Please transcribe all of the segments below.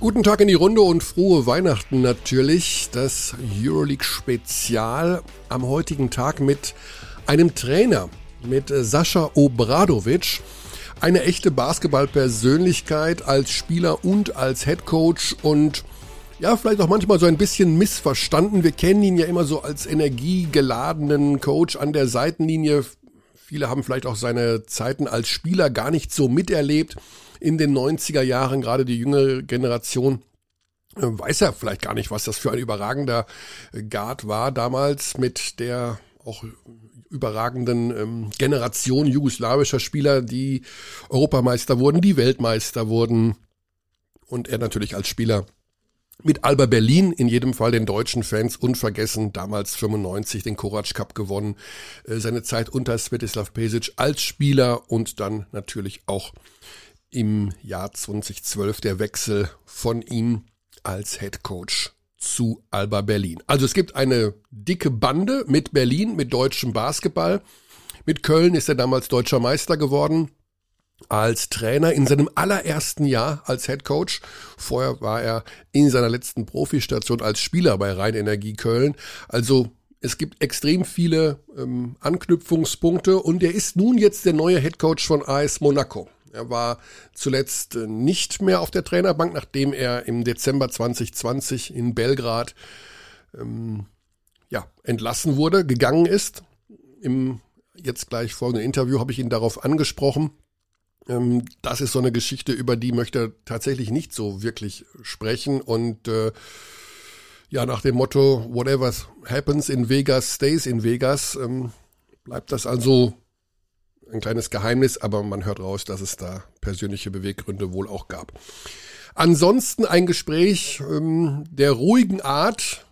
Guten Tag in die Runde und frohe Weihnachten natürlich. Das Euroleague Spezial am heutigen Tag mit einem Trainer, mit Sascha Obradovic. Eine echte Basketballpersönlichkeit als Spieler und als Head Coach und ja, vielleicht auch manchmal so ein bisschen missverstanden. Wir kennen ihn ja immer so als energiegeladenen Coach an der Seitenlinie. Viele haben vielleicht auch seine Zeiten als Spieler gar nicht so miterlebt in den 90er Jahren, gerade die jüngere Generation äh, weiß ja vielleicht gar nicht, was das für ein überragender Guard war damals mit der auch überragenden ähm, Generation jugoslawischer Spieler, die Europameister wurden, die Weltmeister wurden. Und er natürlich als Spieler mit Alba Berlin, in jedem Fall den deutschen Fans unvergessen, damals 95 den Korac Cup gewonnen, äh, seine Zeit unter Svetislav Pesic als Spieler und dann natürlich auch im Jahr 2012 der Wechsel von ihm als Head Coach zu Alba Berlin. Also es gibt eine dicke Bande mit Berlin, mit deutschem Basketball. Mit Köln ist er damals deutscher Meister geworden als Trainer in seinem allerersten Jahr als Head Coach. Vorher war er in seiner letzten Profistation als Spieler bei Rhein Energie Köln. Also es gibt extrem viele ähm, Anknüpfungspunkte und er ist nun jetzt der neue Head Coach von AS Monaco. Er war zuletzt äh, nicht mehr auf der Trainerbank, nachdem er im Dezember 2020 in Belgrad ähm, ja, entlassen wurde, gegangen ist. Im jetzt gleich folgenden Interview habe ich ihn darauf angesprochen. Ähm, das ist so eine Geschichte, über die möchte er tatsächlich nicht so wirklich sprechen. Und äh, ja, nach dem Motto, whatever happens in Vegas stays in Vegas, ähm, bleibt das also ein kleines Geheimnis, aber man hört raus, dass es da persönliche Beweggründe wohl auch gab. Ansonsten ein Gespräch ähm, der ruhigen Art.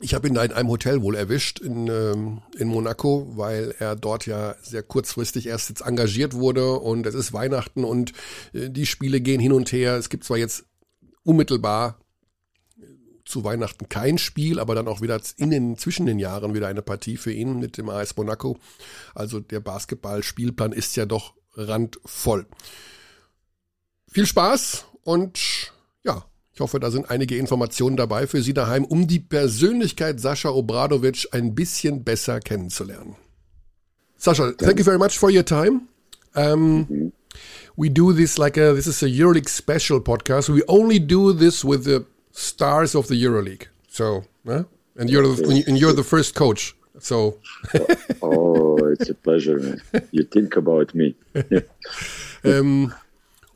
Ich habe ihn da in einem Hotel wohl erwischt in, ähm, in Monaco, weil er dort ja sehr kurzfristig erst jetzt engagiert wurde und es ist Weihnachten und äh, die Spiele gehen hin und her. Es gibt zwar jetzt unmittelbar zu Weihnachten kein Spiel, aber dann auch wieder in den, zwischen den Jahren wieder eine Partie für ihn mit dem AS Monaco. Also der Basketballspielplan ist ja doch randvoll. Viel Spaß und ja, ich hoffe, da sind einige Informationen dabei für Sie daheim, um die Persönlichkeit Sascha Obradovic ein bisschen besser kennenzulernen. Sascha, thank you very much for your time. Um, we do this like a, this is a EuroLeague special podcast. We only do this with the stars of the EuroLeague. So, uh, and you're the, and you're the first coach. So, oh, it's a pleasure, man. You think about me. um,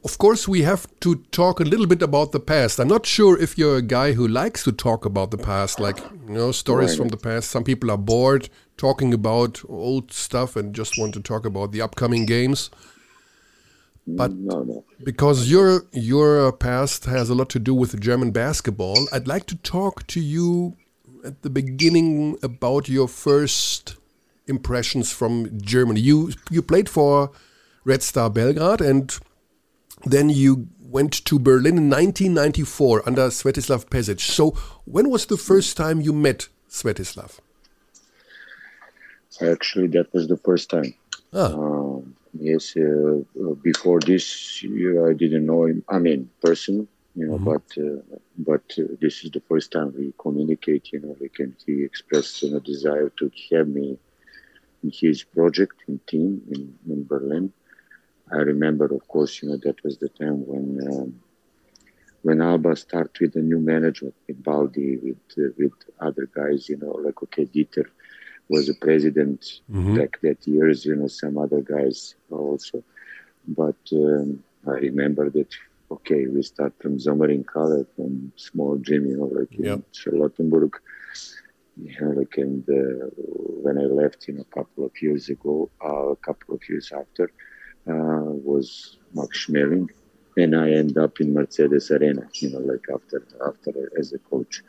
of course, we have to talk a little bit about the past. I'm not sure if you're a guy who likes to talk about the past, like you know stories right. from the past. Some people are bored talking about old stuff and just want to talk about the upcoming games. But no, no. because your your past has a lot to do with German basketball, I'd like to talk to you at the beginning about your first impressions from Germany. You you played for Red Star Belgrade and then you went to Berlin in 1994 under Svetislav Pesic. So when was the first time you met Svetislav? Actually, that was the first time. Ah. Um, yes, uh, uh, before this, I didn't know him. I mean, person, you know, mm-hmm. but uh, but uh, this is the first time we communicate. You know, like, and he expressed you know desire to have me in his project in team in, in Berlin. I remember, of course, you know that was the time when um, when Alba started with a new management with Baldi, with uh, with other guys, you know, like okay, Dieter was a president mm-hmm. back that years, you know, some other guys also. But um, I remember that, okay, we start from Sömmering from small gym, you know, like yep. in Charlottenburg. Yeah, like, and uh, when I left, you know, a couple of years ago, uh, a couple of years after, uh, was Max Schmeling, and I end up in Mercedes Arena, you know, like after after as a coach.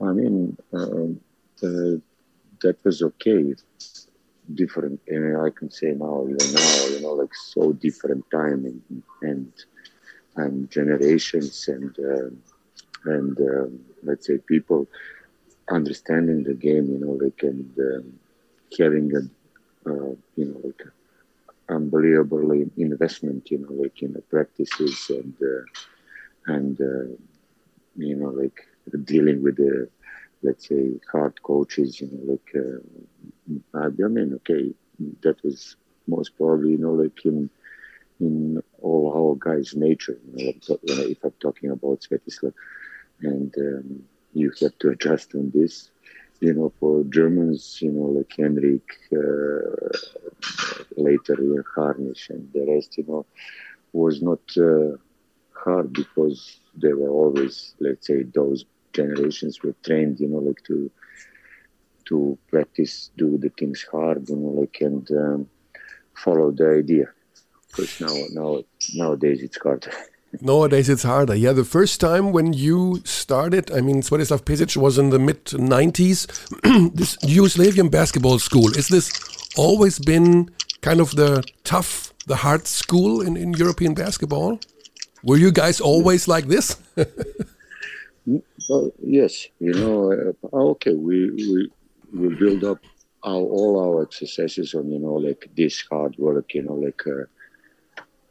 I mean, the that was okay. Different, and I can say now, you know, now, you know, like so different time and and, and generations and uh, and um, let's say people understanding the game, you know, like and um, having a uh, you know like unbelievable investment, you know, like in the practices and uh, and uh, you know, like dealing with the let's say hard coaches, you know, like uh, mean, okay, that was most probably, you know, like in in all our guys' nature. You know, if I'm talking about Svetislav, and um, you have to adjust on this. You know, for Germans, you know, like Henrik, uh, later Harnisch, and the rest, you know, was not uh, hard because they were always, let's say, those generations were trained, you know, like to to practice, do the things hard, you know, like and um, follow the idea. Because now, now, nowadays it's harder. Nowadays it's harder. Yeah, the first time when you started, I mean, Svetislav Pesic was in the mid 90s. this Yugoslavian basketball school, is this always been kind of the tough, the hard school in, in European basketball? Were you guys always like this? well, yes, you know, uh, okay, we, we, we build up our, all our exercises on, you know, like this hard work, you know, like uh,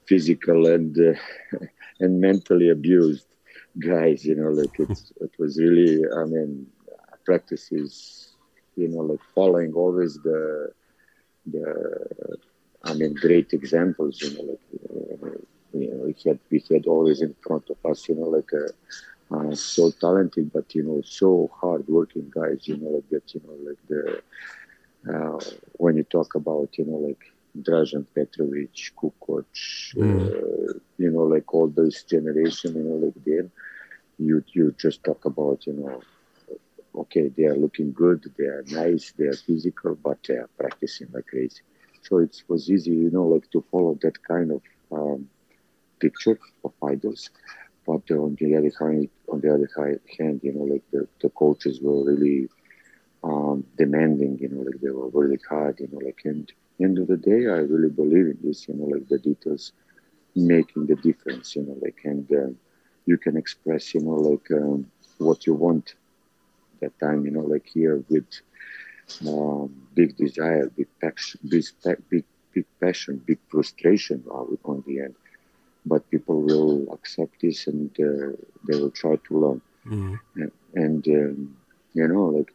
physical and uh, and mentally abused guys. You know, like it's it was really. I mean, practices. You know, like following always the the. I mean, great examples. You know, like uh, you know, we had we had always in front of us. You know, like a. Uh, so talented, but you know, so hard-working guys. You know, like that. You know, like the uh, when you talk about, you know, like Dražen Petrovic, Kukoc, mm. uh, you know, like all this generation, you know, like then you you just talk about, you know, okay, they are looking good, they are nice, they are physical, but they are practicing like crazy. So it was easy, you know, like to follow that kind of um, picture of idols. But on the other hand, on the other hand, you know, like the, the coaches were really um, demanding, you know, like they were really hard, you know, like and end of the day, I really believe in this, you know, like the details making the difference, you know, like, and uh, you can express, you know, like um, what you want that time, you know, like here with um, big desire, big passion, big, big, big passion, big frustration on the end. But people will accept this and uh, they will try to learn. Mm-hmm. And, um, you know, like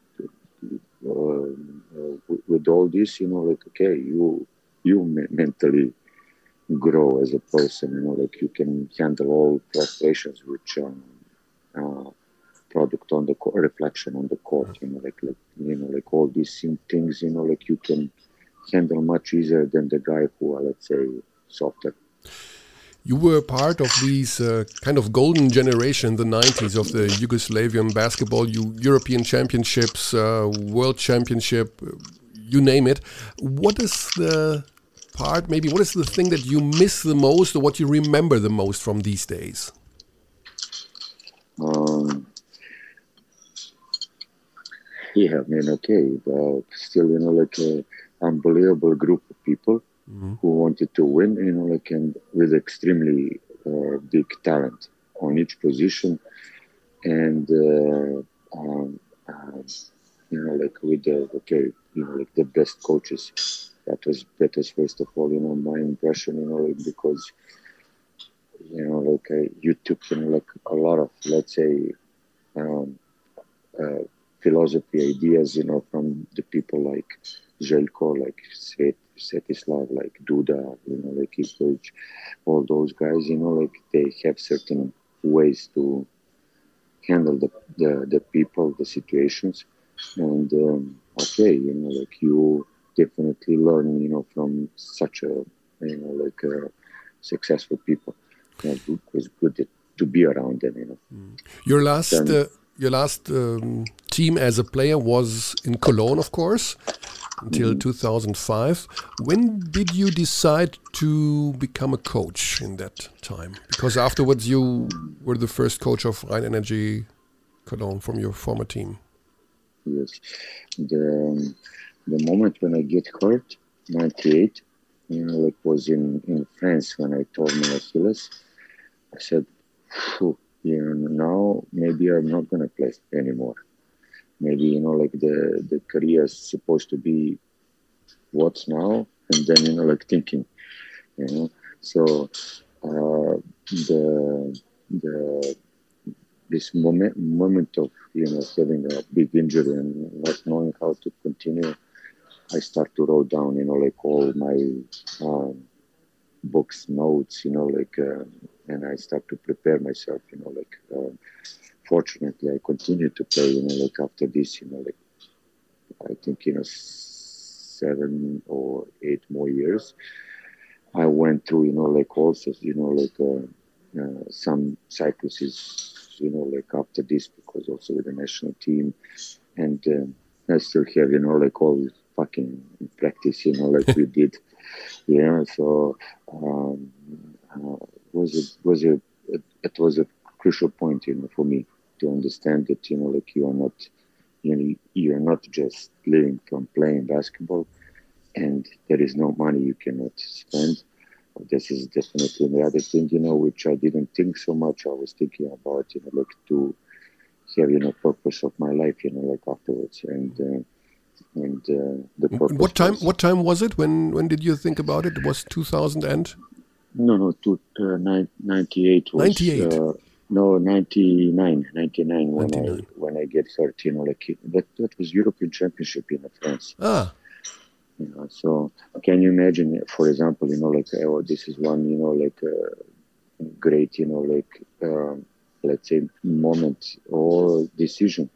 uh, with, with, all this, you know, like okay, you you mentally grow as a person. You know, like you can handle all frustrations, which um, uh, product on the co- reflection on the court. You know, like like you know, like all these things. You know, like you can handle much easier than the guy who are, let's say, softer you were part of these uh, kind of golden generation the 90s of the Yugoslavian basketball, European Championships, uh, World Championship, you name it. What is the part, maybe, what is the thing that you miss the most or what you remember the most from these days? Um, yeah, I mean, okay, but still, you know, like an unbelievable group of people mm-hmm. who wanted to win, you know, like and with extremely uh, big talent on each position, and uh, um, uh, you know, like with the okay, you know, like the best coaches. That was that was first of all, you know, my impression, you know, like because you know, like uh, you took you know, like a lot of let's say um, uh, philosophy ideas, you know, from the people like Željko, like Svet, Svetislav, like Duda, you know, like Ivkovic, all those guys, you know, like they have certain ways to handle the, the, the people, the situations. And um, okay, you know, like you definitely learn, you know, from such a, you know, like uh, successful people. You know, it was good to be around them, you know. Mm. Your last, then, uh, your last um, team as a player was in Cologne, of course until mm -hmm. 2005. When did you decide to become a coach in that time? Because afterwards you were the first coach of Rhein Energy Cologne from your former team. Yes, the um, the moment when I get hurt, 98, you know, it was in in France when I tore my Achilles. I said, you know, now maybe I'm not gonna play anymore maybe you know like the the career is supposed to be what's now and then you know like thinking you know so uh, the the this moment moment of you know having a big injury and not knowing how to continue, I start to write down you know like all my um, books, notes, you know like, uh, and I start to prepare myself, you know like. Uh, fortunately, I continued to play, you know like after this, you know like I think you know seven or eight more years. I went through, you know, like also, you know, like uh, uh, some cycluses, you know, like after this, because also with the national team, and uh, I still have, you know, like all fucking practice, you know, like we did, yeah. So um, uh, was a was a it was a crucial point, you know, for me to understand that, you know, like you are not, you know, you are not just living from playing basketball and there is no money you cannot spend. This is definitely the other thing, you know, which I didn't think so much. I was thinking about, you know, like to have, you know, purpose of my life, you know, like afterwards, and uh, and uh, the purpose. What time? Was, what time was it? When when did you think about it? It was two thousand and. No, no, two, uh, 98 was. 98. Uh, no, 99, 99 when 99. I when I get hurt, you know, like that that was European Championship in France. Ah. You know, so can you imagine, for example, you know, like oh, this is one, you know, like uh, great, you know, like uh, let's say moment or decision.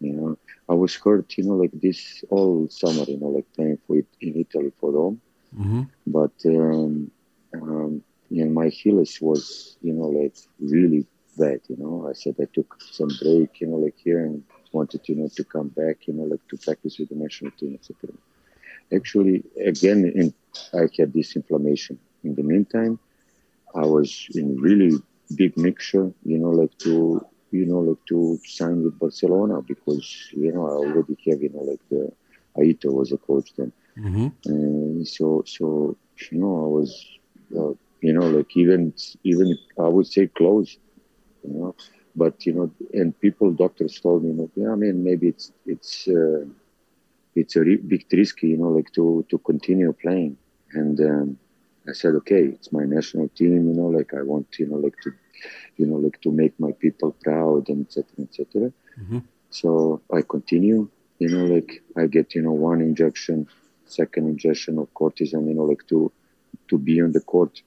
You know, I was hurt, you know, like this all summer, you know, like playing for it in Italy for Rome, mm-hmm. but um, um, you know, my Achilles was, you know, like really bad. You know, I said I took some break, you know, like here and wanted, you know, to come back, you know, like to practice with the national team, etc actually again in, I had this inflammation. In the meantime, I was in really big mixture, you know, like to you know like to sign with Barcelona because you know I already have you know like the Aito was a coach then, mm-hmm. and so so you know I was uh, you know like even even I would say close, but you know and people doctors told me, you know, yeah, I mean maybe it's it's. Uh, it's a big risky, you know, like to to continue playing. And um, I said, okay, it's my national team, you know, like I want, you know, like to, you know, like to make my people proud and etc. etc. Mm-hmm. So I continue, you know, like I get, you know, one injection, second injection of cortisone, you know, like to to be on the court.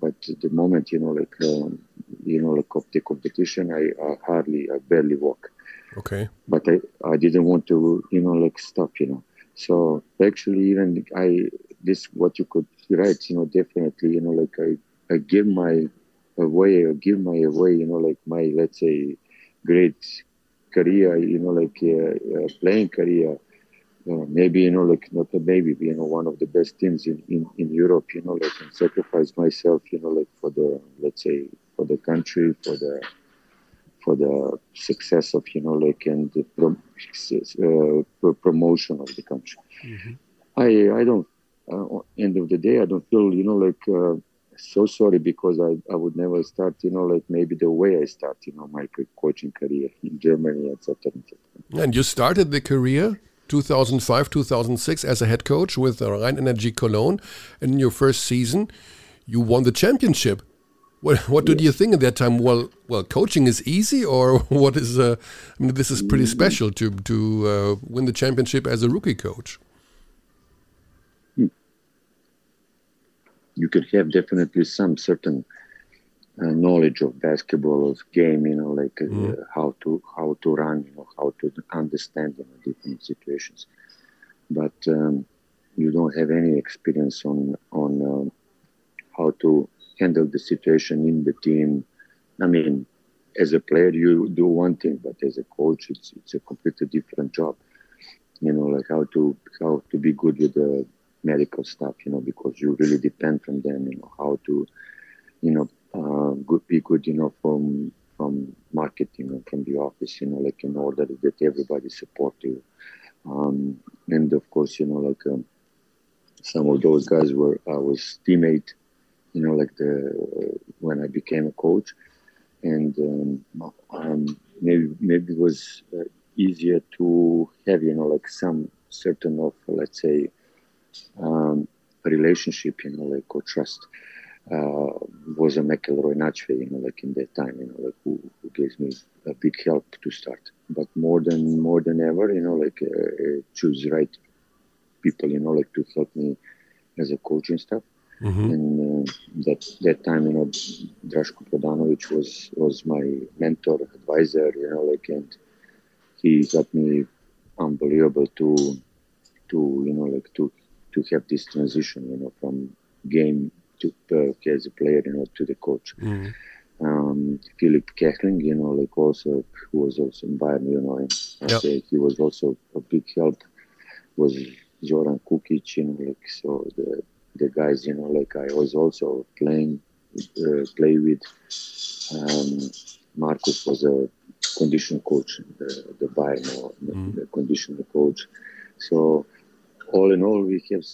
But the moment, you know, like um, you know, like of the competition, I, I hardly, I barely walk. Okay. But I, I didn't want to, you know, like stop, you know. So actually, even I, this what you could write, you know, definitely, you know, like I, I give my away, or give my away, you know, like my let's say great career, you know, like uh, uh, playing career. Uh, maybe you know, like not a maybe, you know, one of the best teams in, in, in Europe, you know, like and sacrifice myself, you know, like for the let's say for the country, for the for the success of you know like and the pro- uh, promotion of the country. Mm-hmm. I I don't. Uh, end of the day, I don't feel you know like uh, so sorry because I, I would never start you know like maybe the way I start you know my coaching career in Germany etc. Et and you started the career 2005 2006 as a head coach with Rhein Energy Cologne. And in your first season, you won the championship what what did you think at that time? Well, well, coaching is easy, or what is? Uh, I mean, this is pretty mm. special to to uh, win the championship as a rookie coach. You could have definitely some certain uh, knowledge of basketball, of game, you know, like mm. how to how to run, you know, how to understand you know, different situations, but um, you don't have any experience on on uh, how to handle the situation in the team. I mean, as a player, you do one thing, but as a coach, it's it's a completely different job. You know, like how to how to be good with the medical stuff. You know, because you really depend from them. You know, how to, you know, uh, good be good. You know, from from marketing and from the office. You know, like in order that everybody support you. Um, and of course, you know, like um, some of those guys were I was teammate you know, like the when I became a coach, and um, um, maybe maybe it was uh, easier to have you know like some certain of let's say um, relationship, you know, like or trust. uh, was a McElroy Nachwe, you know, like in that time, you know, like who, who gave me a big help to start. But more than more than ever, you know, like uh, uh choose right people, you know, like to help me as a coach and stuff. Mm-hmm. And uh, that that time, you know, Draško Prodanovic was was my mentor, advisor, you know, like, and he got me unbelievable to to you know like to to have this transition, you know, from game to uh, as a player, you know, to the coach. Mm-hmm. Um, Philip Kehling, you know, like also who was also in Bayern, you know, and yep. he was also a big help. Was Zoran Kukic, you know, like so the the guys, you know, like I was also playing uh, play with. Um, Marcus was a condition coach, the the Bayern, you know, mm. the, the condition coach. So all in all, we have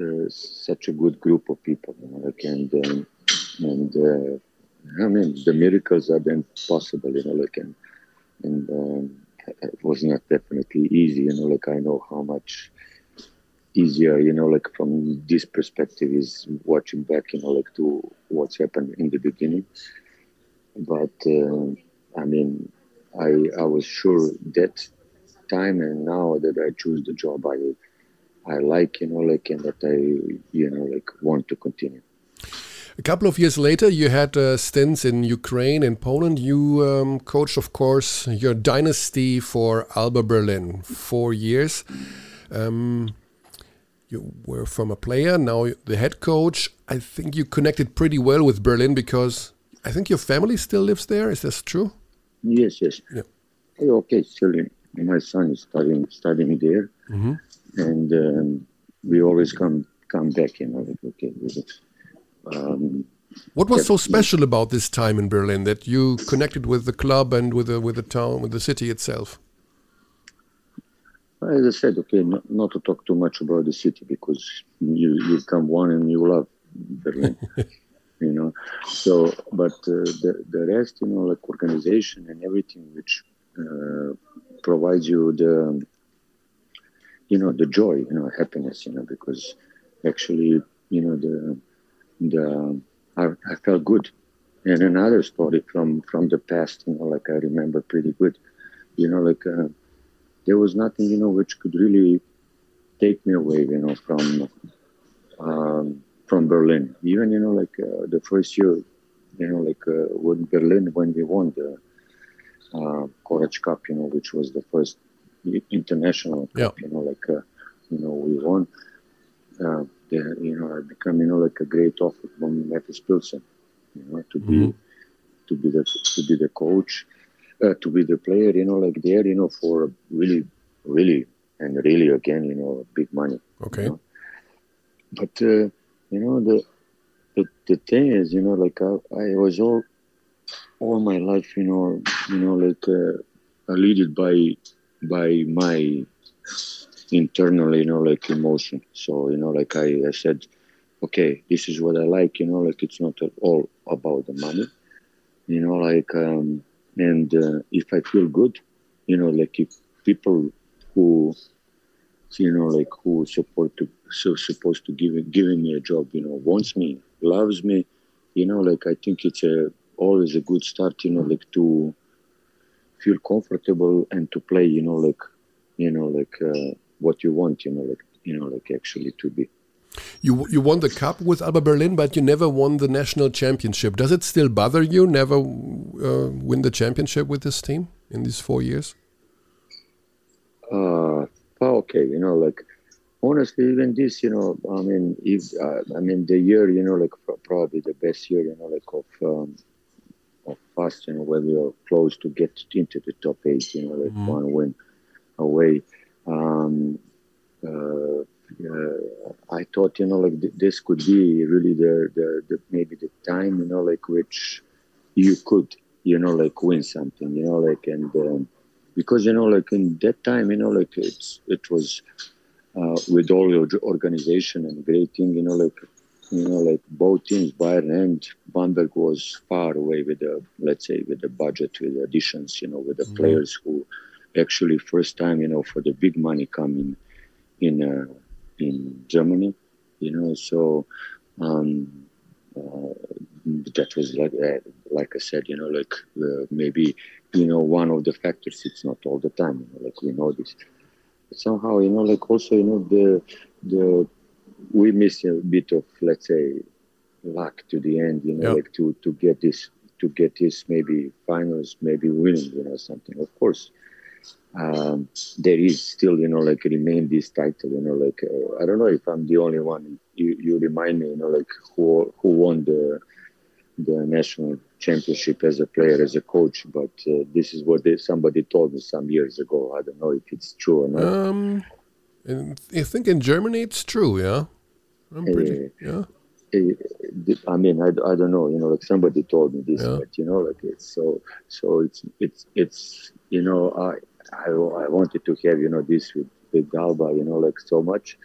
uh, such a good group of people, you know, like, and um, and uh, I mean the miracles are then possible, you know, like and and um, it was not definitely easy, you know, like I know how much easier, you know, like from this perspective is watching back, you know, like to what's happened in the beginning. But uh, I mean, I I was sure that time and now that I choose the job, I I like, you know, like, and that I, you know, like, want to continue. A couple of years later, you had uh, stints in Ukraine and Poland. You um, coached, of course, your dynasty for Alba Berlin, four years. Um, you were from a player, now the head coach. I think you connected pretty well with Berlin because I think your family still lives there. Is this true? Yes, yes. Yeah. Okay, still, my son is studying studying there. Mm -hmm and um, we always come come back. You know, like, okay. Um, what was so special about this time in Berlin that you connected with the club and with the with the town, with the city itself? As I said, okay, not, to talk too much about the city because you you come one and you love Berlin, you know. So, but uh, the the rest, you know, like organization and everything, which uh, provides you the you know the joy you know happiness you know because actually you know the the I, I felt good and another story from from the past you know like i remember pretty good you know like uh, there was nothing you know which could really take me away you know from um, from berlin even you know like uh, the first year you know like uh, when berlin when we won the uh, Cup, you know, which was the first international yeah. you know like uh, you know we won uh, the, you know I become you know like a great offer from Efes Pilsen you know to be mm-hmm. to be the to be the coach uh, to be the player you know like there you know for really really and really again you know big money okay you know? but uh, you know the, the the thing is you know like I, I was all all my life you know you know like uh, leaded by by my internal, you know, like emotion. So, you know, like I, I said, okay, this is what I like, you know, like it's not at all about the money, you know, like, um, and uh, if I feel good, you know, like if people who, you know, like who support to, so supposed to give giving me a job, you know, wants me, loves me, you know, like I think it's a always a good start, you know, like to feel comfortable and to play you know like you know like uh, what you want you know like you know like actually to be you you won the cup with Alba Berlin, but you never won the national championship. Does it still bother you never uh, win the championship with this team in these four years? Uh, okay, you know, like honestly, even this, you know, I mean, if uh, I mean the year, you know, like probably the best year, you know, like of um, of fast, you know, when we are close to get into the top eight, you know, like mm-hmm. one win away. Um, uh, I thought, you know, like th- this could be really the, the, the, maybe the time, you know, like which you could, you know, like win something, you know, like and um, because you know, like in that time, you know, like it's it was uh, with all your organization and great thing, you know, like you know, like both teams, Bayern and Bamberg was far away with the, let's say, with the budget, with the additions, you know, with the mm-hmm. players who actually first time, you know, for the big money coming in uh, in Germany, you know. So um, uh, that was like uh, like I said, you know, like uh, maybe you know one of the factors. It's not all the time, you know, like we know this. But somehow, you know, like also, you know, the the we miss a bit of let's say luck to the end, you know, yep. like to to get this to get this maybe finals, maybe winning, you know, something. Of course, um, there is still, you know, like remain this title, you know, like uh, I don't know if I'm the only one. You you remind me, you know, like who who won the the national championship as a player, as a coach. But uh, this is what they, somebody told me some years ago. I don't know if it's true or not. Um, I think in Germany it's true. Yeah, I'm pretty. Uh, yeah. Eh, I mean, I, I don't know, you know, like somebody told me this, yeah. but you know, like it's so, so it's, it's, it's, you know, I, I, I wanted to have, you know, this with, with Alba, you know, like so much,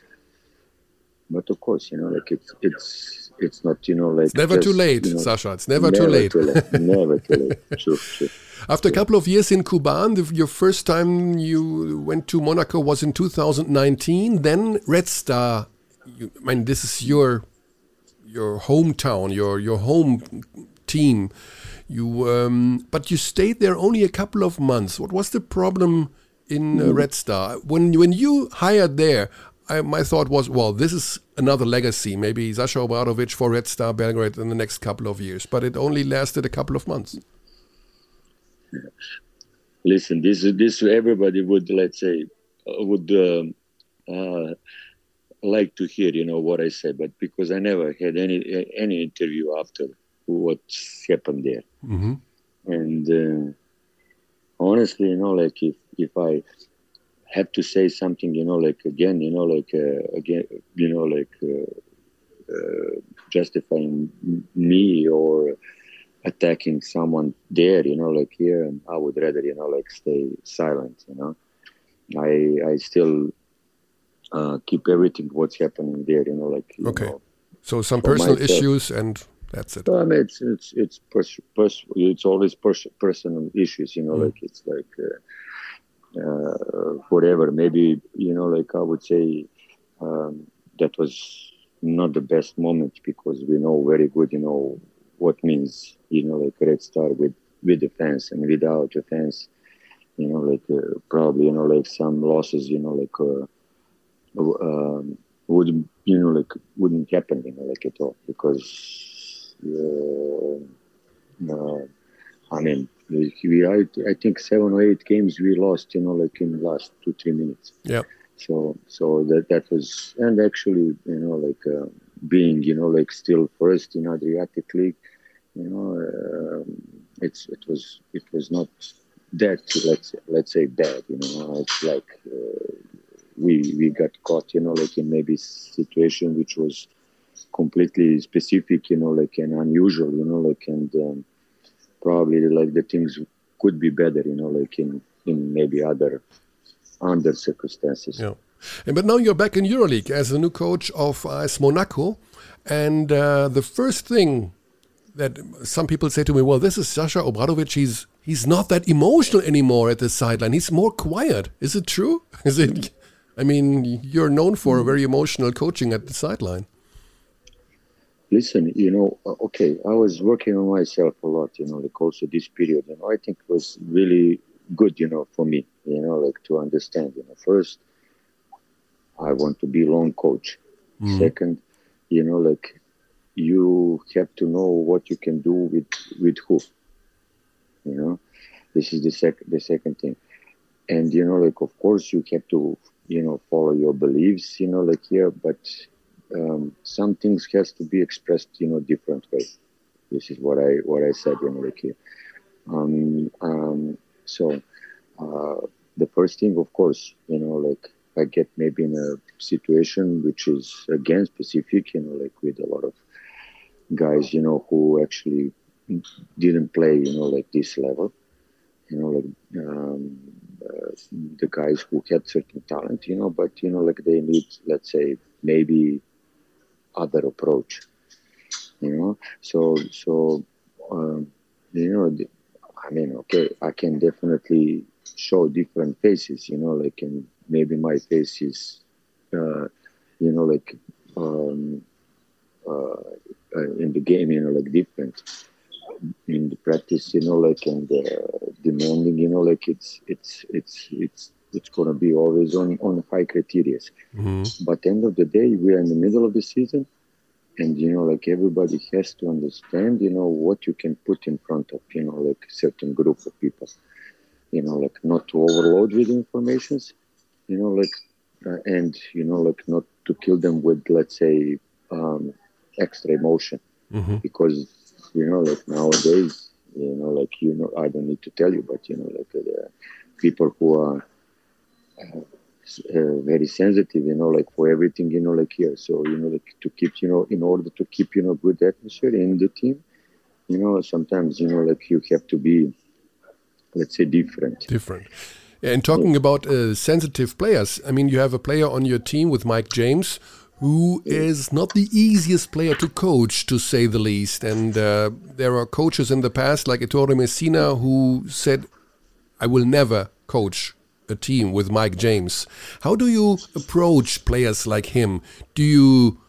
but of course, you know, like it's, it's, it's not, you know, like it's never just, too late, you know, Sasha. It's never, never too late. Too late. never too late. True, true. After a couple of years in Kuban, the, your first time you went to Monaco was in 2019. Then Red Star. You, I mean, this is your your hometown, your your home team. You um, but you stayed there only a couple of months. What was the problem in uh, Red Star when when you hired there? I, my thought was, well, this is another legacy. Maybe Sasha Obradovic for Red Star Belgrade in the next couple of years, but it only lasted a couple of months. Listen, this this everybody would let's say uh, would um, uh, like to hear, you know, what I say, but because I never had any any interview after what happened there, mm-hmm. and uh, honestly, you know, like if if I have to say something, you know, like again, you know, like uh, again, you know, like uh, uh justifying me or attacking someone there, you know, like here, I would rather, you know, like stay silent, you know. I I still uh, keep everything what's happening there. You know, like okay. Know, so some personal myself. issues and that's it. Mean, it's it's it's pers- pers- it's always pers- personal issues. You know, mm. like it's like uh, uh, whatever. Maybe you know, like I would say um, that was not the best moment because we know very good. You know what means. You know, like Red Star with with the fans and without the fans. You know, like uh, probably you know like some losses. You know, like uh, um, would you know like wouldn't happen you know like at all because uh, uh, I mean we I, I think seven or eight games we lost you know like in the last two three minutes. Yeah so so that that was and actually you know like uh, being you know like still first in Adriatic League you know um, it's it was it was not that let's let's say bad you know it's like uh, we we got caught, you know, like in maybe situation which was completely specific, you know, like and unusual, you know, like and um, probably like the things could be better, you know, like in in maybe other under circumstances. Yeah. And but now you're back in EuroLeague as the new coach of AS Monaco, and uh, the first thing that some people say to me, well, this is Sasha Obradovic. He's he's not that emotional anymore at the sideline. He's more quiet. Is it true? Is it I mean, you're known for a very emotional coaching at the sideline. Listen, you know, uh, okay, I was working on myself a lot, you know, like also this period, you know, I think it was really good, you know, for me, you know, like to understand, you know, first, I want to be long coach. Mm. Second, you know, like you have to know what you can do with with who. You know, this is the second the second thing, and you know, like of course you have to you know follow your beliefs you know like here but um, some things has to be expressed you know different way. This is what i what i said you know like here um, um, so uh, the first thing of course you know like i get maybe in a situation which is again specific you know like with a lot of guys you know who actually didn't play you know like this level you know like um, the guys who had certain talent, you know, but you know, like they need, let's say, maybe other approach, you know. So, so um, you know, I mean, okay, I can definitely show different faces, you know, like, and maybe my face is, uh, you know, like, um, uh, uh, in the game, you know, like different in the practice, you know, like and uh, demanding, you know, like it's it's it's it's it's gonna be always on on high criteria. Mm-hmm. But end of the day, we are in the middle of the season, and you know, like everybody has to understand, you know, what you can put in front of, you know, like certain group of people, you know, like not to overload with informations, you know, like uh, and you know, like not to kill them with, let's say, um, extra emotion, mm-hmm. because you know, like nowadays, you know, like you know, I don't need to tell you, but you know, like uh, people who are uh, uh, very sensitive, you know, like for everything, you know, like here. So you know, like to keep, you know, in order to keep, you know, good atmosphere in the team, you know, sometimes, you know, like you have to be, let's say, different. Different. And talking about uh, sensitive players, I mean, you have a player on your team with Mike James who is not the easiest player to coach, to say the least. And uh, there are coaches in the past, like Ettore Messina, who said, I will never coach a team with Mike James. How do you approach players like him? Do you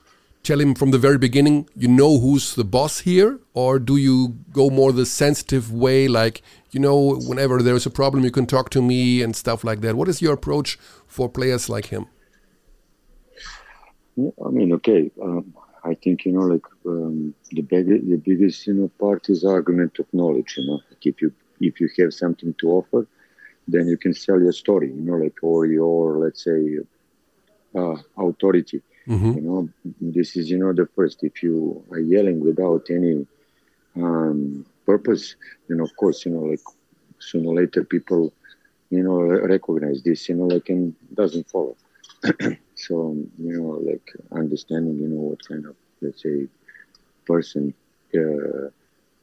tell him from the very beginning, you know who's the boss here? Or do you go more the sensitive way, like, you know, whenever there's a problem, you can talk to me and stuff like that? What is your approach for players like him? I mean, okay. Um, I think you know, like um, the big, the biggest you know part is argument of knowledge. You know, like if you if you have something to offer, then you can sell your story. You know, like or your let's say uh, authority. Mm-hmm. You know, this is you know the first. If you are yelling without any um, purpose, then of course you know like sooner or later people you know recognize this. You know, like and doesn't follow. so you know like understanding you know what kind of let's say person uh,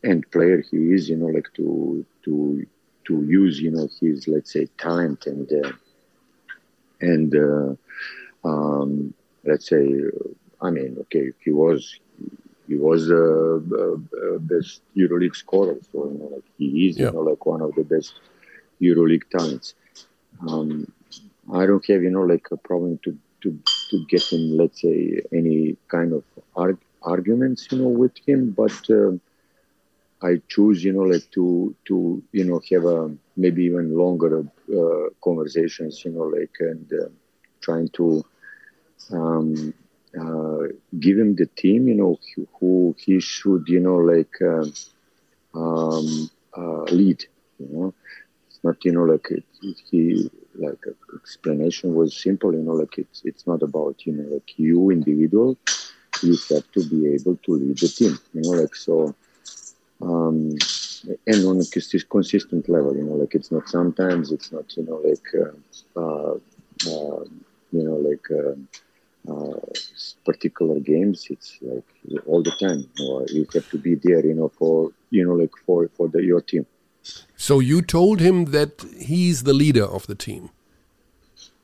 and player he is you know like to to to use you know his let's say talent and uh, and uh, um, let's say I mean okay he was he was a uh, uh, best EuroLeague scorer so you know like he is yeah. you know like one of the best EuroLeague talents um, I don't have, you know, like a problem to to to get in, let's say, any kind of arg- arguments, you know, with him. But uh, I choose, you know, like to to you know have a maybe even longer uh, conversations, you know, like and uh, trying to um, uh, give him the team, you know, who he should, you know, like um, um uh, lead. You know, it's not, you know, like it, he like explanation was simple you know like it's it's not about you know like you individual. You have to be able to lead the team you know like so um and on a consistent level you know like it's not sometimes it's not you know like uh, uh, uh you know like uh, uh, particular games. It's like all the time you, know, you have to be there you know for you know like for for the your team so you told him that he's the leader of the team.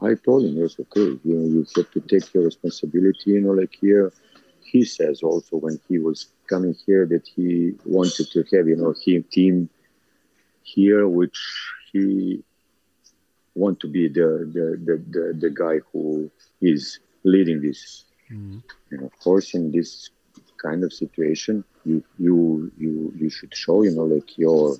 I told him, yes, okay, you know, you have to take your responsibility. You know, like here, he says also when he was coming here that he wanted to have, you know, him team here, which he want to be the the the, the, the guy who is leading this. Mm-hmm. And of course, in this kind of situation, you you you you should show, you know, like your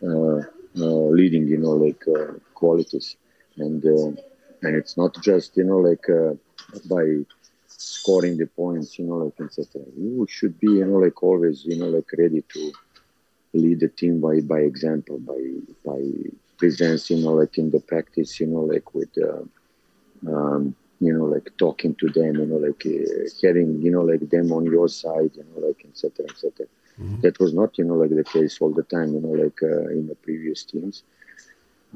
leading, you know, like uh, qualities, and and it's not just, you know, like by scoring the points, you know, like etc. You should be, you know, like always, you know, like ready to lead the team by by example, by by presence, you know, like in the practice, you know, like with, uh, um, you know, like talking to them, you know, like uh, having, you know, like them on your side, you know, like etc. etc. Mm-hmm. That was not, you know, like the case all the time, you know, like uh, in the previous teams.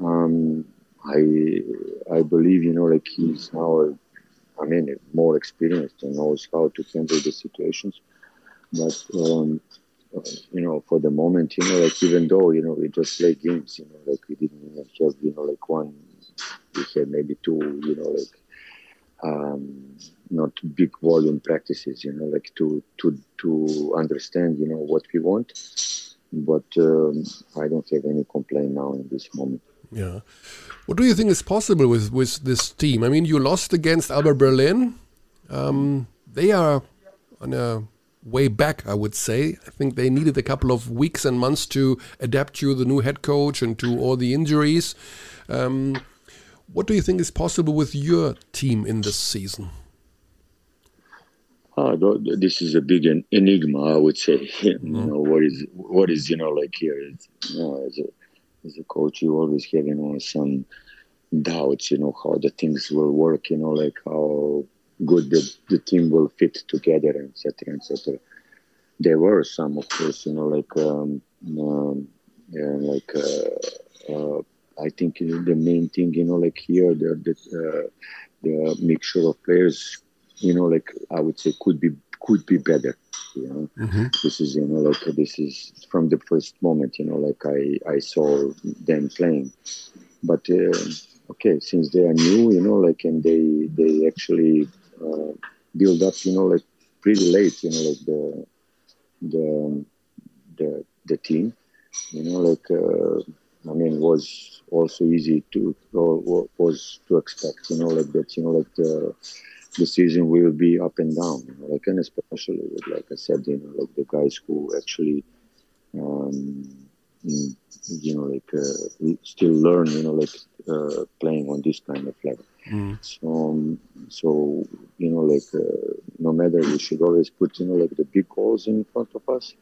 Um, I I believe, you know, like he's now, I mean, more experienced and knows how to handle the situations. But um, you know, for the moment, you know, like even though you know we just play games, you know, like we didn't have, you know, like one, we had maybe two, you know, like um, not big volume practices, you know, like to to to understand, you know, what we want. But um, I don't have any complaint now in this moment. Yeah. What do you think is possible with with this team? I mean, you lost against Alba Berlin. Um, they are on a way back, I would say. I think they needed a couple of weeks and months to adapt to the new head coach and to all the injuries. Um, what do you think is possible with your team in this season? Uh, this is a big enigma, I would say. You know what is what is you know like here. you know, as a as a coach, you always have you know some doubts. You know how the things will work. You know like how good the, the team will fit together, etc., etc. There were some, of course, you know, like um, um, yeah, like uh, uh, I think the main thing, you know, like here the the, uh, the mixture of players, you know, like I would say could be could be better. You know, mm-hmm. this is you know like this is from the first moment, you know, like I I saw them playing, but. Uh, okay, since they are new, you know, like, and they they actually uh, build up, you know, like pretty late, you know, like the the the the team, you know, like uh, I mean, was also easy to or was to expect, you know, like that, you know, like the the season will be up and down, you know, like and especially with, like I said, you know, like the guys who actually. Um, you know, like uh, still learn, you know, like uh, playing on this kind of level. Mm. So, um, so you know, like uh, no matter, we should always put you know like the big goals in front of us,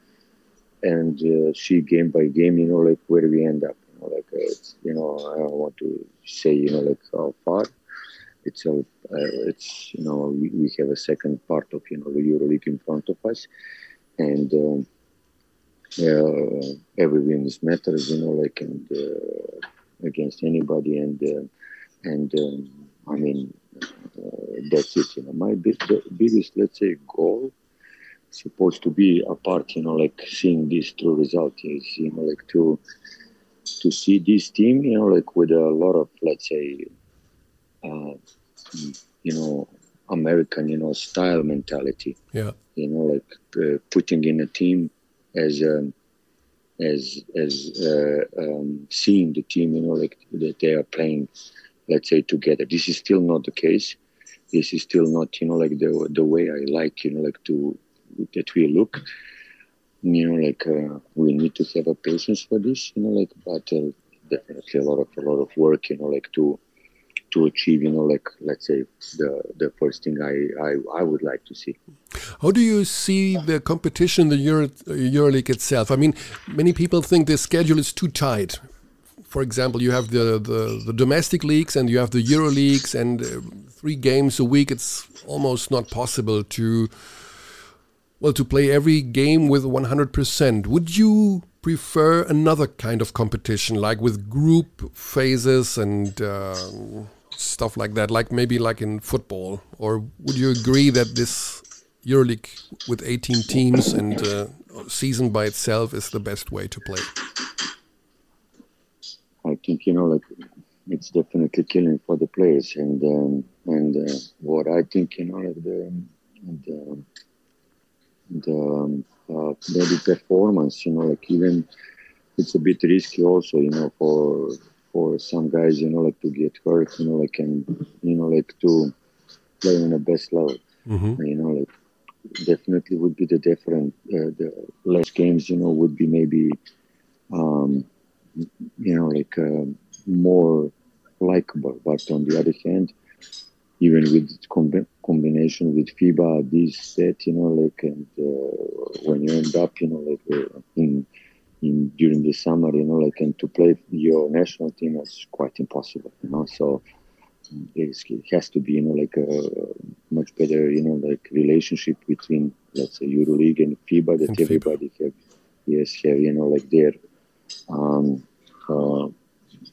and uh, see game by game, you know, like where we end up. You know, like uh, it's, you know, I don't want to say you know like how far. It's a, uh, it's you know we, we, have a second part of you know the EuroLeague in front of us, and. Um, uh, every win is matters, you know, like and uh, against anybody, and uh, and um, I mean, uh, that's it. You know, my big, biggest, let's say, goal supposed to be a part You know, like seeing this true result is, you know, like to to see this team, you know, like with a lot of, let's say, uh, you know, American, you know, style mentality. Yeah. You know, like uh, putting in a team as um, as as uh, um, seeing the team, you know, like that they are playing let's say together this is still not the case this is still not you know like the the way i like you know like to that we look you know like uh, we need to have a patience for this you know like but uh, definitely a lot of a lot of work you know like to to achieve you know like let's say the the first thing I, I i would like to see how do you see the competition the Euro, euroleague itself i mean many people think the schedule is too tight for example, you have the, the, the, domestic leagues and you have the Euro leagues, and uh, three games a week. It's almost not possible to well to play every game with 100%. Would you prefer another kind of competition, like with group phases and uh, stuff like that, like maybe like in football, or would you agree that this EuroLeague with 18 teams and uh, season by itself is the best way to play? I think you know like it's definitely killing for the players and um, and uh, what I think you know like the the the um, uh, maybe performance you know like even it's a bit risky also you know for for some guys you know like to get hurt you know like and you know like to play on the best level mm-hmm. you know like definitely would be the different uh, the less games you know would be maybe um, you know, like uh, more likable. But on the other hand, even with com- combination with FIBA, this set, you know, like, and uh, when you end up, you know, like uh, in in during the summer, you know, like, and to play your national team is quite impossible, you know. So it has to be, you know, like a much better, you know, like relationship between, let's say, EuroLeague and FIBA that and everybody FIBA. have, yes, have, you know, like their um, uh,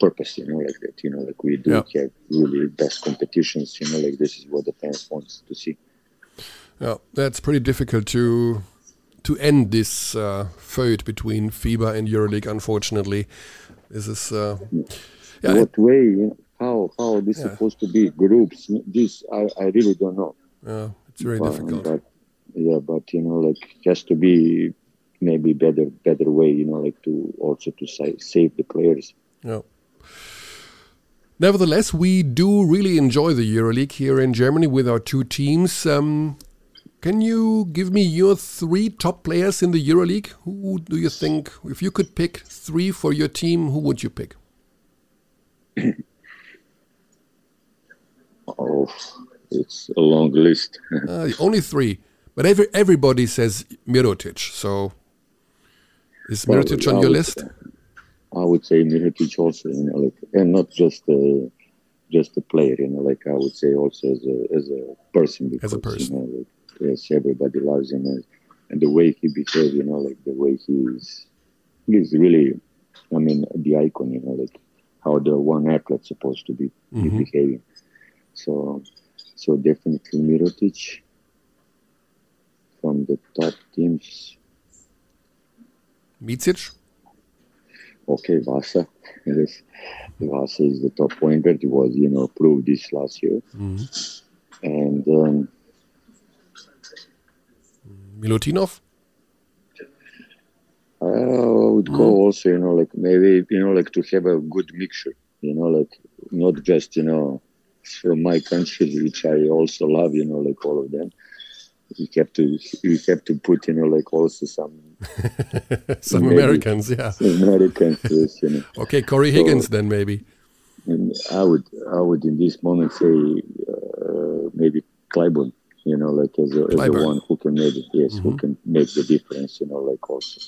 purpose, you know, like that, you know, like we do yeah. have really best competitions, you know, like this is what the fans want to see. Yeah, that's pretty difficult to to end this uh, feud between FIBA and EuroLeague. Unfortunately, this is. Uh, yeah, what way? How how this yeah. supposed to be? Groups? This I, I really don't know. Yeah, it's very but, difficult. But, yeah, but you know, like just to be maybe better better way you know like to also to sa save the players yeah Nevertheless, we do really enjoy the EuroLeague here in Germany with our two teams. Um, can you give me your three top players in the EuroLeague? Who do you think, if you could pick three for your team, who would you pick? oh, it's a long list. uh, only three, but every everybody says Mirotic. So, is Mirotic well, on your list? I would say Mirotic also, you know, like, and not just uh, just a player, you know, like I would say also as a as a person. Because, as a person. You know, like, yes, everybody loves him, and, and the way he behaves, you know, like the way he's he's really, I mean, the icon, you know, like how the one athlete supposed to be, mm-hmm. be behaving. So, so definitely Mirotic from the top teams. Micic. Okay, Vasa. Yes. Vasa is the top point guard. He was, you know, proved this last year. Mm-hmm. And um, Milutinov? I would go mm. also, you know, like maybe, you know, like to have a good mixture, you know, like not just, you know, from my country, which I also love, you know, like all of them. You have to, you have to put, you know, like also some, some Americans, yeah, Americans, yes, you know. Okay, Cory so, Higgins, then maybe. And I would, I would in this moment say uh, maybe Clyburn you know, like as a, as the one who can make yes, mm-hmm. who can make the difference, you know, like also.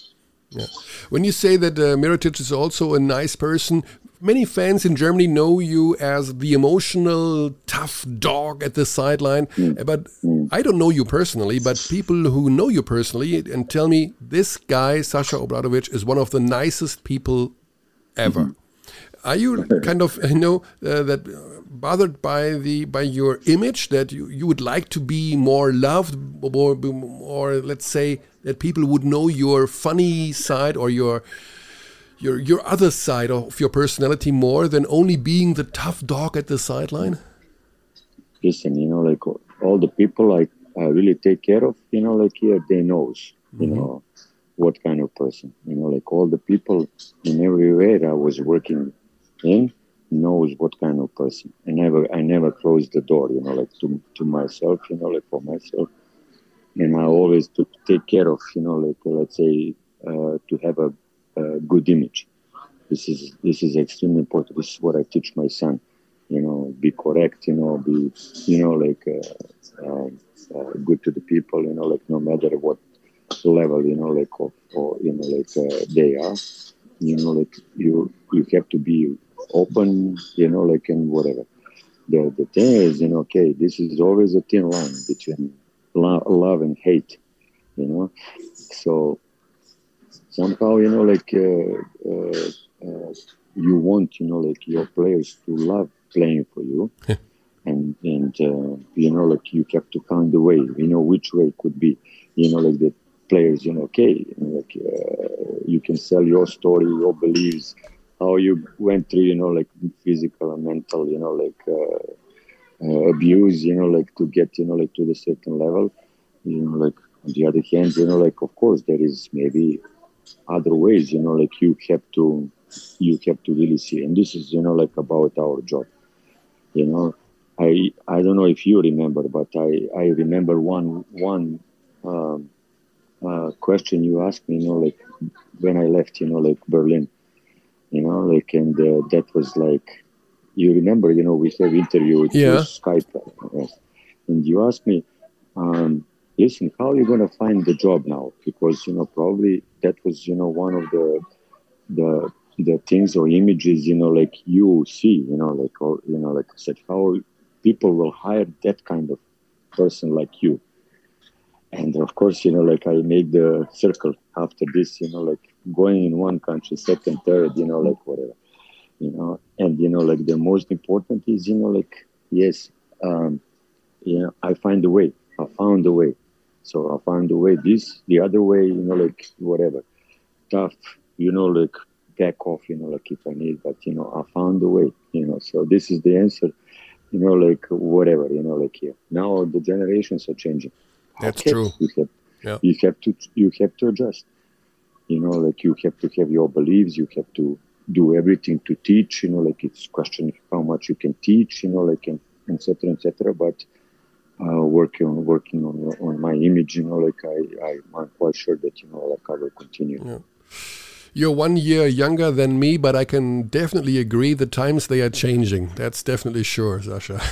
Yeah. When you say that uh, Mirotic is also a nice person, many fans in Germany know you as the emotional, tough dog at the sideline. Mm. But mm. I don't know you personally, but people who know you personally and tell me this guy, Sasha Obradovic, is one of the nicest people ever. Mm -hmm. Are you kind of you know uh, that bothered by the by your image that you, you would like to be more loved or or let's say that people would know your funny side or your your your other side of your personality more than only being the tough dog at the sideline? Listen, you know, like all the people I, I really take care of, you know, like here they knows, you mm -hmm. know, what kind of person, you know, like all the people in every everywhere I was working in knows what kind of person. I never I never close the door, you know, like to to myself, you know, like for myself. And I always to take care of, you know, like let's say uh, to have a, a, good image. This is this is extremely important. This is what I teach my son. You know, be correct. You know, be you know like uh, um, uh, good to the people. You know, like no matter what level, you know, like of, or you know, like uh, they are. You know, like you you have to be open, you know, like and whatever. The the thing is, you know, okay, this is always a thin line between lo- love and hate, you know. So somehow, you know, like uh, uh, uh, you want, you know, like your players to love playing for you. and and uh, you know like you have to find a way you know which way could be you know like the players you know okay you know, like uh, you can sell your story your beliefs how you went through, you know, like physical and mental, you know, like uh, uh, abuse, you know, like to get, you know, like to the certain level. You know, like on the other hand, you know, like of course there is maybe other ways, you know, like you have to, you have to really see, and this is, you know, like about our job. You know, I I don't know if you remember, but I I remember one one. Um, uh, question you asked me, you know, like when I left, you know, like Berlin you know, like, and uh, that was like, you remember, you know, we have interview with yeah. Skype, yes. and you asked me, um, listen, how are you going to find the job now? Because you know, probably that was, you know, one of the the the things or images, you know, like you see, you know, like or you know, like I said, how people will hire that kind of person like you. And of course, you know, like I made the circle after this, you know, like going in one country, second, third, you know, like whatever, you know, and you know, like the most important is, you know, like yes, um, you know, I find a way. I found a way. So I found a way. This, the other way, you know, like whatever, tough, you know, like back off, you know, like if I need, but you know, I found a way, you know. So this is the answer, you know, like whatever, you know, like here. Now the generations are changing. That's okay, true. You have, yeah. you have to, you have to adjust you know like you have to have your beliefs you have to do everything to teach you know like it's question of how much you can teach you know like and etc etc but uh, working on working on on my image. You know, like I, I I'm quite sure that you know like I will continue. Yeah. You're one year younger than me, but I can definitely agree the times they are changing. That's definitely sure, Sasha.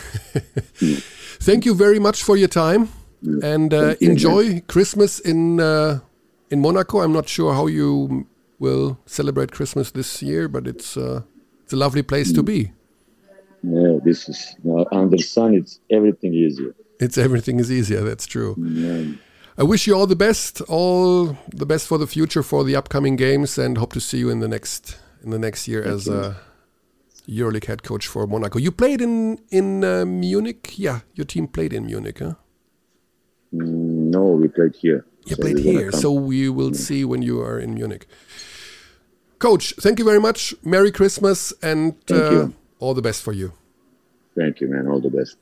Thank you very much for your time, and uh, enjoy Christmas in uh, in Monaco. I'm not sure how you will celebrate Christmas this year, but it's uh, it's a lovely place to be. Yeah, this is uh, under sun. It's everything easier. It's everything is easier. That's true. Yeah. I wish you all the best, all the best for the future, for the upcoming games, and hope to see you in the next in the next year Thank as a EuroLeague head coach for Monaco. You played in in uh, Munich, yeah. Your team played in Munich, huh? Mm, no, we played here. You so played here, so we will yeah. see when you are in Munich. Coach, thank you very much. Merry Christmas and uh, all the best for you. Thank you, man. All the best.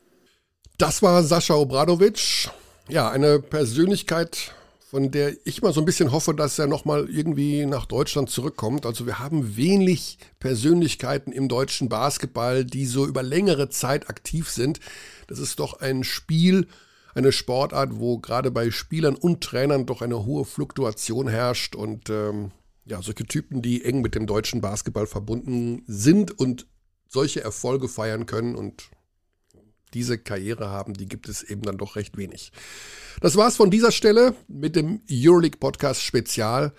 Das war Sascha Obradovic. Ja, eine Persönlichkeit, von der ich mal so ein bisschen hoffe, dass er nochmal irgendwie nach Deutschland zurückkommt. Also wir haben wenig Persönlichkeiten im deutschen Basketball, die so über längere Zeit aktiv sind. Das ist doch ein Spiel, eine Sportart, wo gerade bei Spielern und Trainern doch eine hohe Fluktuation herrscht und ähm, ja, solche Typen, die eng mit dem deutschen Basketball verbunden sind und solche Erfolge feiern können und diese Karriere haben, die gibt es eben dann doch recht wenig. Das war's von dieser Stelle mit dem Euroleague Podcast Spezial.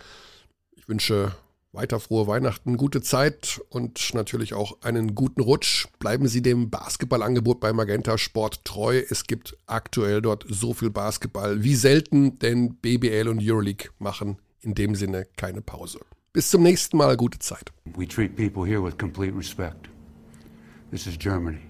Ich wünsche weiter frohe Weihnachten, gute Zeit und natürlich auch einen guten Rutsch. Bleiben Sie dem Basketballangebot bei Magenta Sport treu. Es gibt aktuell dort so viel Basketball wie selten, denn BBL und Euroleague machen in dem Sinne keine Pause. Bis zum nächsten Mal, gute Zeit. We treat people here with complete respect. This is Germany.